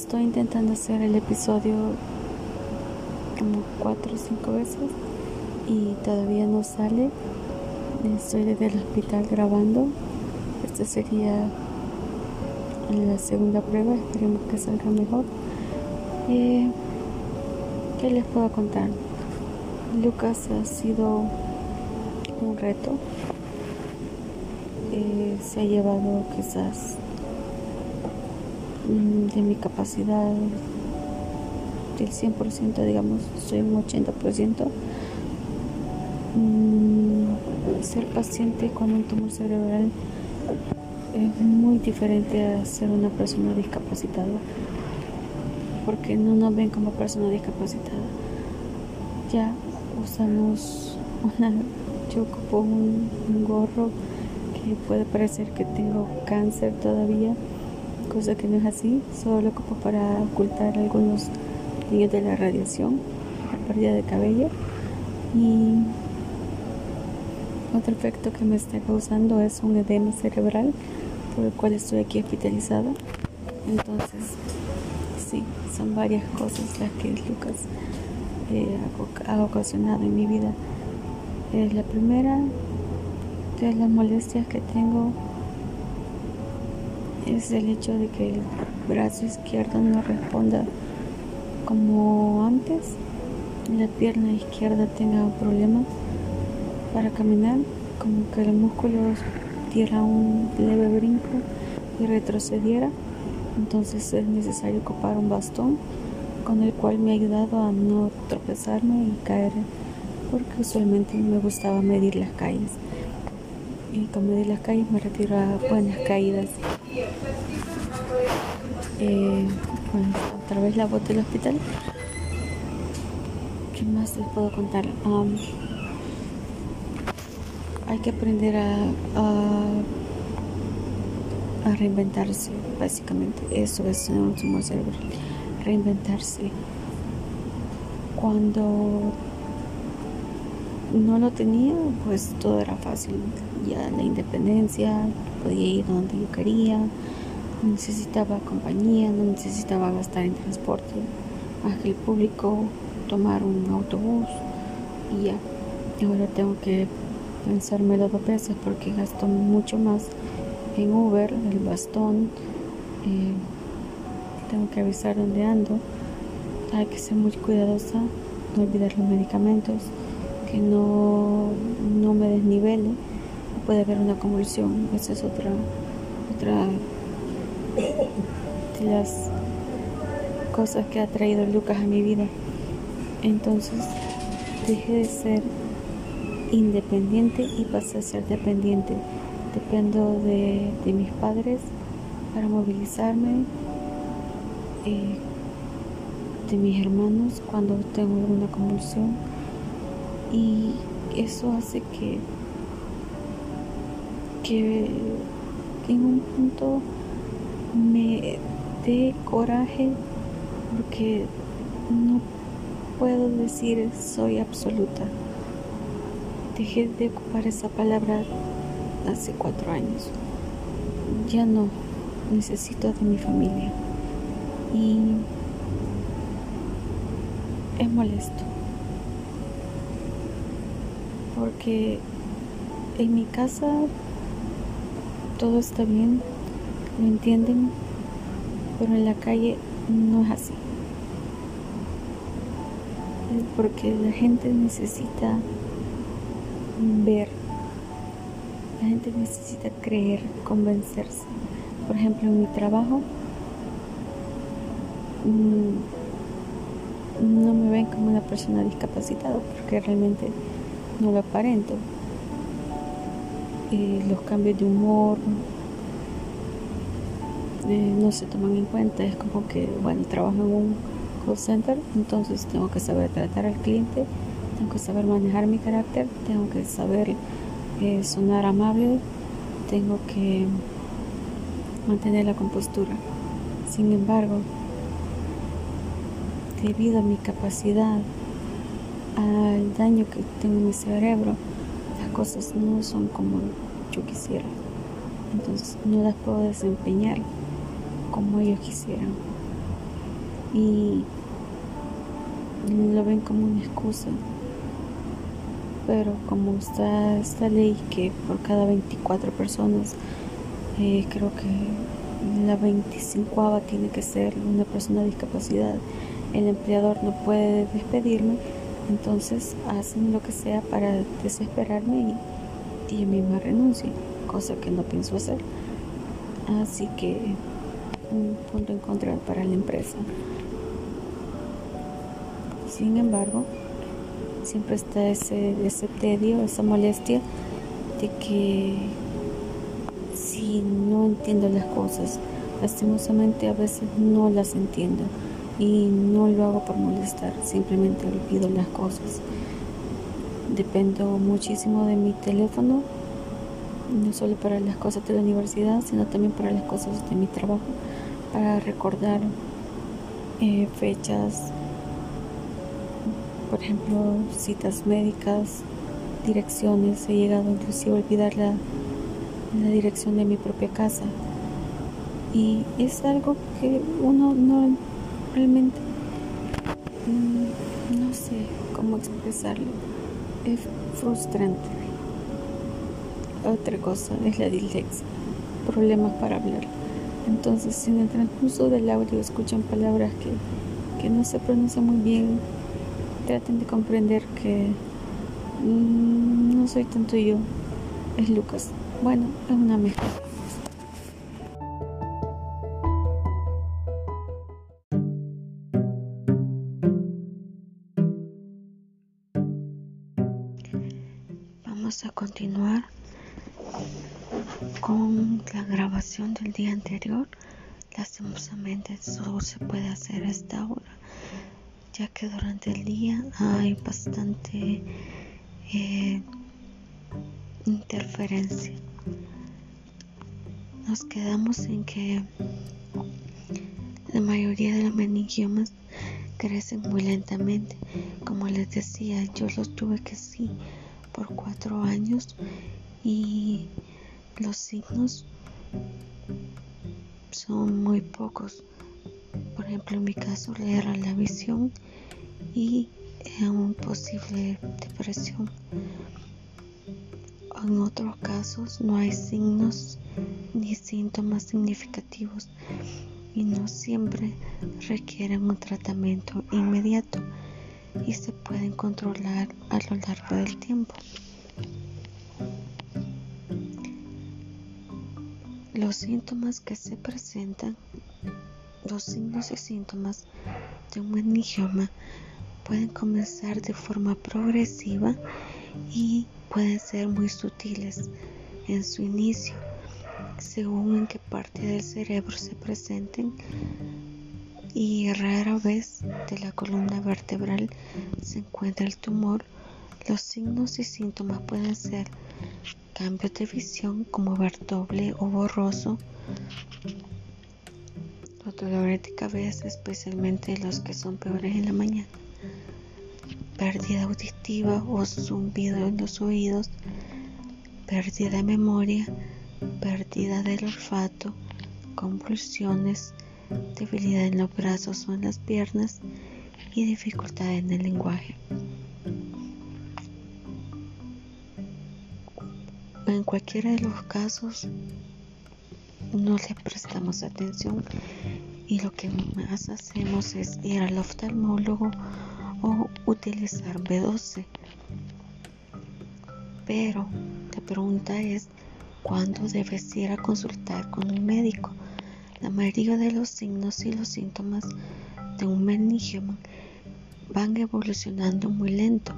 Estoy intentando hacer el episodio como cuatro o cinco veces y todavía no sale. Estoy desde el hospital grabando. Esta sería la segunda prueba. Esperemos que salga mejor. Eh, ¿Qué les puedo contar? Lucas ha sido un reto. Eh, se ha llevado quizás de mi capacidad del 100%, digamos, soy un 80%. Mm, ser paciente con un tumor cerebral es muy diferente a ser una persona discapacitada, porque no nos ven como persona discapacitada. Ya usamos una, yo ocupo un gorro que puede parecer que tengo cáncer todavía cosa que no es así, solo lo ocupo para ocultar algunos niños de la radiación, la pérdida de cabello. Y otro efecto que me está causando es un edema cerebral, por el cual estoy aquí hospitalizada. Entonces, sí, son varias cosas las que Lucas eh, ha ocasionado en mi vida. Eh, la primera de las molestias que tengo es el hecho de que el brazo izquierdo no responda como antes, la pierna izquierda tenga problemas para caminar, como que el músculo diera un leve brinco y retrocediera, entonces es necesario ocupar un bastón con el cual me ha ayudado a no tropezarme y caer, porque usualmente me gustaba medir las calles y con medir las calles me retiro a buenas caídas. Eh, bueno, otra vez la voz del hospital. ¿Qué más les puedo contar? hay que aprender a, a, reinventarse, básicamente. Eso es un tumor cerebral. Reinventarse. Cuando no lo tenía, pues todo era fácil. Ya la independencia, podía ir donde yo quería, no necesitaba compañía, no necesitaba gastar en transporte más el público, tomar un autobús y ya. Ahora tengo que pensármelo dos veces porque gasto mucho más en Uber, el bastón, eh, tengo que avisar dónde ando, hay que ser muy cuidadosa, no olvidar los medicamentos, que no, no me desnivele, puede haber una convulsión, esa es otra, otra de las cosas que ha traído Lucas a mi vida. Entonces dejé de ser independiente y pasé a ser dependiente. Dependo de, mis padres para movilizarme, eh, de mis hermanos cuando tengo alguna convulsión y eso hace que, que en un punto me dé coraje porque no puedo decir soy absoluta. Dejé de ocupar esa palabra hace cuatro años. Ya no necesito de mi familia. Y es molesto. Porque en mi casa todo está bien, lo entienden, pero en la calle no es así. Es porque la gente necesita ver, la gente necesita creer, convencerse. Por ejemplo, en mi trabajo mm, no me ven como una persona discapacitada porque realmente no lo aparento. Eh, los cambios de humor, eh, no se toman en cuenta. Es como que, bueno, trabajo en un call center, entonces tengo que saber tratar al cliente, tengo que saber manejar mi carácter, tengo que saber eh, sonar amable, tengo que mantener la compostura. Sin embargo, debido a mi capacidad, al daño que tengo en mi cerebro, cosas no son como yo quisiera. Entonces no las puedo desempeñar como ellos quisieran. y lo ven como una excusa. Pero como está esta ley que por cada 24 personas, eh, creo que la 25 tiene que ser una persona de discapacidad, el empleador no puede despedirme, entonces hacen lo que sea para desesperarme y, y yo misma renuncio, cosa que no pienso hacer. Así que un punto en contra para la empresa. Sin embargo, siempre está ese, ese tedio, esa molestia de que si no entiendo las cosas, lastimosamente a veces no las entiendo y no lo hago por molestar, simplemente olvido las cosas. Dependo muchísimo de mi teléfono, no solo para las cosas de la universidad, sino también para las cosas de mi trabajo, para recordar eh, fechas, por ejemplo, citas médicas, direcciones. He llegado inclusive a olvidar la, la dirección de mi propia casa. Y es algo que uno no realmente mm, no sé cómo expresarlo. Es frustrante. Otra cosa es la dislexia, problemas para hablar. Entonces, si en el transcurso del audio escuchan palabras que, que no se pronuncian muy bien, traten de comprender que mm, no soy tanto yo, es Lucas. Bueno, es una mezcla. Vamos a continuar con la grabación del día anterior. Lastimosamente solo se puede hacer esta hora ya que durante el día hay bastante eh, interferencia. Nos quedamos en que la mayoría de los meningiomas crecen muy lentamente. Como les decía, yo los tuve que sí por cuatro años y los signos son muy pocos. Por ejemplo, en mi caso era la visión y un posible depresión. En otros casos no hay signos ni síntomas significativos y no siempre requieren un tratamiento inmediato y se pueden controlar a lo largo del tiempo. Los síntomas que se presentan, los signos y síntomas de un meningioma pueden comenzar de forma progresiva y pueden ser muy sutiles en su inicio, según en qué parte del cerebro se presenten y rara vez de la columna vertebral se encuentra el tumor. Los signos y síntomas pueden ser cambios de visión como ver doble o borroso, los dolores de cabeza, especialmente los que son peores en la mañana pérdida auditiva o zumbido en los oídos, pérdida de memoria, pérdida del olfato, convulsiones, debilidad en los brazos o en las piernas y dificultad en el lenguaje. En cualquiera de los casos no le prestamos atención y lo que más hacemos es ir al oftalmólogo o utilizar B12. Pero la pregunta es, ¿cuándo debes ir a consultar con un médico? La mayoría de los signos y los síntomas de un meningioma van evolucionando muy lento,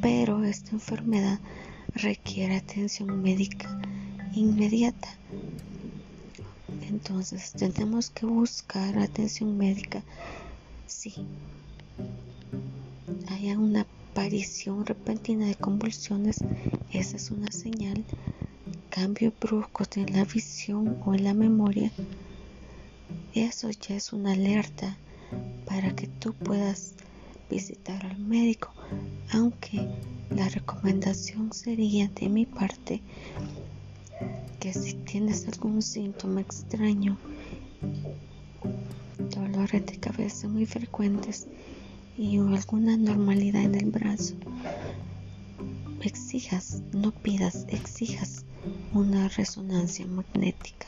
pero esta enfermedad requiere atención médica inmediata. Entonces tenemos que buscar atención médica, sí, haya una aparición repentina de convulsiones, esa es una señal. Cambio brusco en la visión o en la memoria, eso ya es una alerta para que tú puedas visitar al médico, aunque la recomendación sería de mi parte que si tienes algún síntoma extraño, dolor dolores de cabeza muy frecuentes y alguna normalidad en el brazo, exijas, no pidas, exijas una resonancia magnética.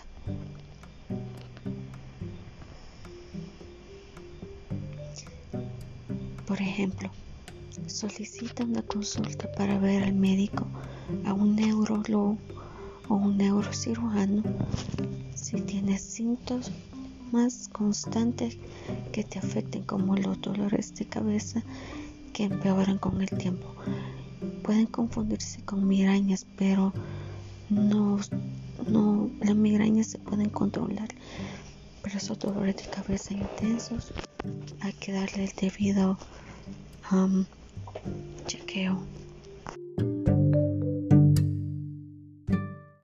Por ejemplo, solicita una consulta para ver al médico, a un neurólogo o un neurocirujano si tienes síntomas más constantes que te afecten como los dolores de cabeza que empeoran con el tiempo. Pueden confundirse con migrañas, pero no, no las migrañas se pueden controlar. Pero esos dolores de cabeza intensos hay que darle el debido um, chequeo.